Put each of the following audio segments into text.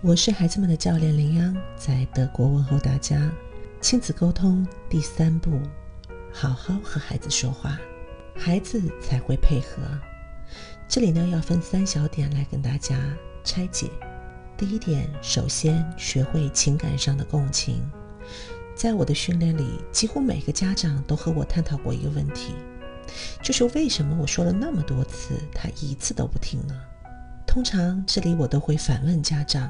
我是孩子们的教练林央，在德国问候大家。亲子沟通第三步，好好和孩子说话，孩子才会配合。这里呢要分三小点来跟大家拆解。第一点，首先学会情感上的共情。在我的训练里，几乎每个家长都和我探讨过一个问题，就是为什么我说了那么多次，他一次都不听呢？通常这里我都会反问家长。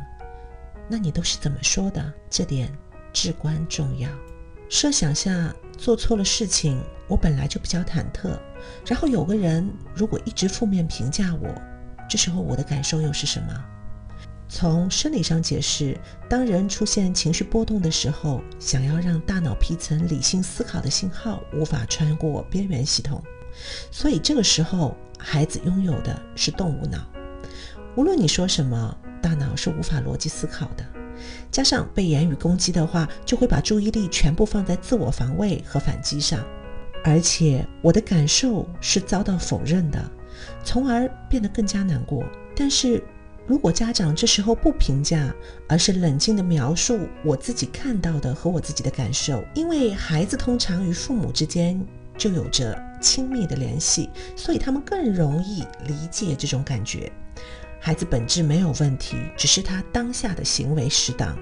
那你都是怎么说的？这点至关重要。设想下做错了事情，我本来就比较忐忑，然后有个人如果一直负面评价我，这时候我的感受又是什么？从生理上解释，当人出现情绪波动的时候，想要让大脑皮层理性思考的信号无法穿过边缘系统，所以这个时候孩子拥有的是动物脑。无论你说什么。大脑是无法逻辑思考的，加上被言语攻击的话，就会把注意力全部放在自我防卫和反击上，而且我的感受是遭到否认的，从而变得更加难过。但是如果家长这时候不评价，而是冷静地描述我自己看到的和我自己的感受，因为孩子通常与父母之间就有着亲密的联系，所以他们更容易理解这种感觉。孩子本质没有问题，只是他当下的行为失当。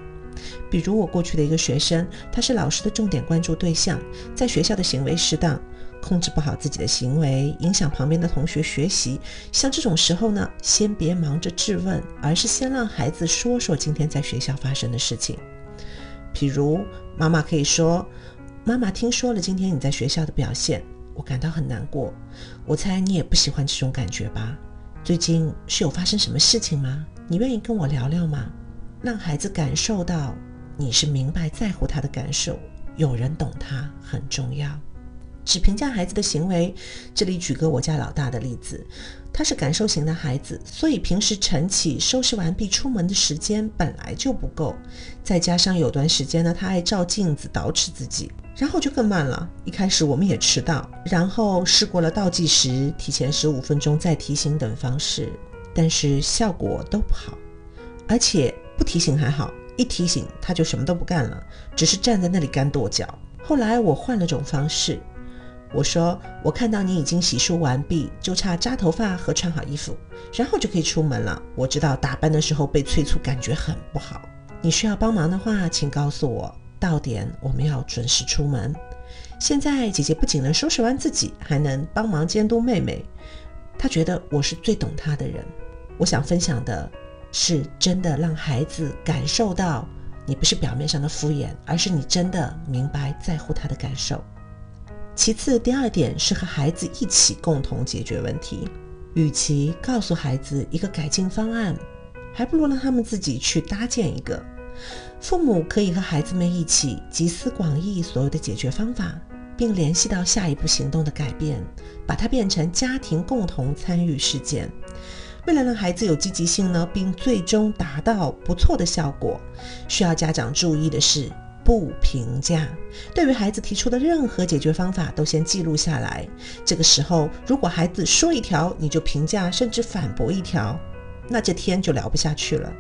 比如我过去的一个学生，他是老师的重点关注对象，在学校的行为失当，控制不好自己的行为，影响旁边的同学学习。像这种时候呢，先别忙着质问，而是先让孩子说说今天在学校发生的事情。譬如妈妈可以说：“妈妈听说了今天你在学校的表现，我感到很难过。我猜你也不喜欢这种感觉吧？”最近是有发生什么事情吗？你愿意跟我聊聊吗？让孩子感受到你是明白在乎他的感受，有人懂他很重要。只评价孩子的行为，这里举个我家老大的例子，他是感受型的孩子，所以平时晨起、收拾完毕出门的时间本来就不够，再加上有段时间呢，他爱照镜子捯饬自己，然后就更慢了。一开始我们也迟到，然后试过了倒计时、提前十五分钟再提醒等方式，但是效果都不好，而且不提醒还好，一提醒他就什么都不干了，只是站在那里干跺脚。后来我换了种方式。我说：“我看到你已经洗漱完毕，就差扎头发和穿好衣服，然后就可以出门了。我知道打扮的时候被催促，感觉很不好。你需要帮忙的话，请告诉我。到点我们要准时出门。现在姐姐不仅能收拾完自己，还能帮忙监督妹妹。她觉得我是最懂她的人。我想分享的是，真的让孩子感受到你不是表面上的敷衍，而是你真的明白在乎他的感受。”其次，第二点是和孩子一起共同解决问题。与其告诉孩子一个改进方案，还不如让他们自己去搭建一个。父母可以和孩子们一起集思广益所有的解决方法，并联系到下一步行动的改变，把它变成家庭共同参与事件。为了让孩子有积极性呢，并最终达到不错的效果，需要家长注意的是。不评价，对于孩子提出的任何解决方法都先记录下来。这个时候，如果孩子说一条，你就评价甚至反驳一条，那这天就聊不下去了。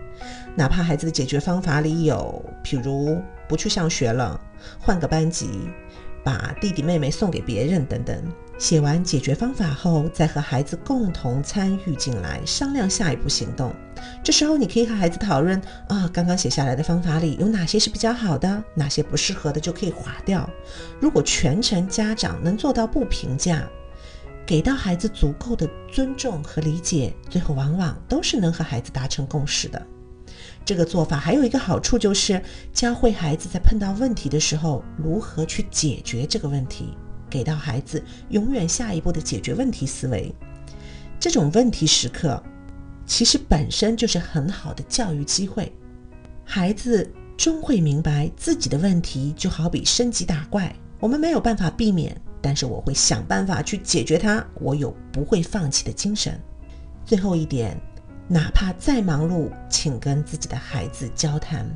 哪怕孩子的解决方法里有，譬如不去上学了，换个班级，把弟弟妹妹送给别人等等。写完解决方法后，再和孩子共同参与进来，商量下一步行动。这时候，你可以和孩子讨论啊，刚刚写下来的方法里有哪些是比较好的，哪些不适合的就可以划掉。如果全程家长能做到不评价，给到孩子足够的尊重和理解，最后往往都是能和孩子达成共识的。这个做法还有一个好处，就是教会孩子在碰到问题的时候如何去解决这个问题。给到孩子永远下一步的解决问题思维，这种问题时刻，其实本身就是很好的教育机会。孩子终会明白自己的问题就好比升级打怪，我们没有办法避免，但是我会想办法去解决它。我有不会放弃的精神。最后一点，哪怕再忙碌，请跟自己的孩子交谈。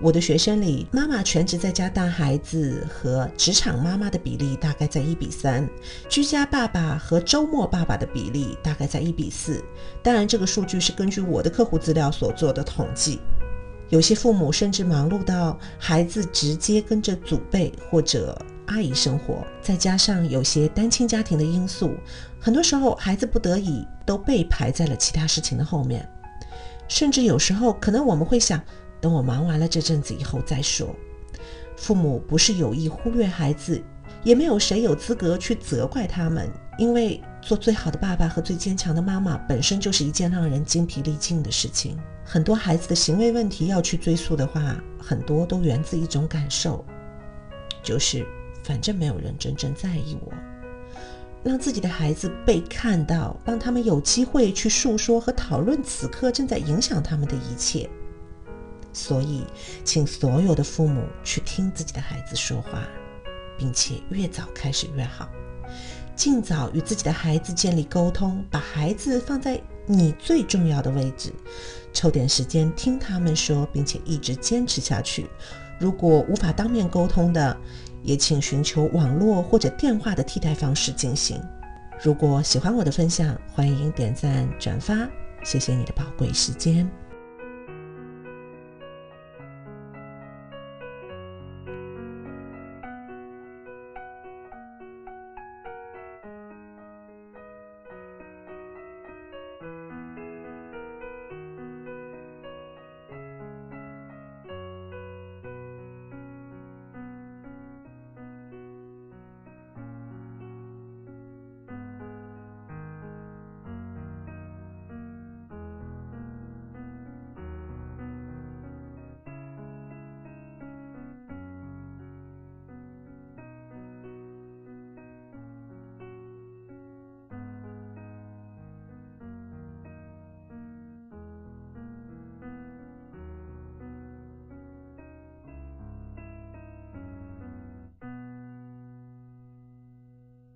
我的学生里，妈妈全职在家带孩子和职场妈妈的比例大概在一比三，居家爸爸和周末爸爸的比例大概在一比四。当然，这个数据是根据我的客户资料所做的统计。有些父母甚至忙碌到孩子直接跟着祖辈或者阿姨生活，再加上有些单亲家庭的因素，很多时候孩子不得已都被排在了其他事情的后面。甚至有时候，可能我们会想，等我忙完了这阵子以后再说。父母不是有意忽略孩子，也没有谁有资格去责怪他们，因为做最好的爸爸和最坚强的妈妈本身就是一件让人精疲力尽的事情。很多孩子的行为问题要去追溯的话，很多都源自一种感受，就是反正没有人真正在意我。让自己的孩子被看到，让他们有机会去诉说和讨论此刻正在影响他们的一切。所以，请所有的父母去听自己的孩子说话，并且越早开始越好，尽早与自己的孩子建立沟通，把孩子放在你最重要的位置，抽点时间听他们说，并且一直坚持下去。如果无法当面沟通的，也请寻求网络或者电话的替代方式进行。如果喜欢我的分享，欢迎点赞转发，谢谢你的宝贵时间。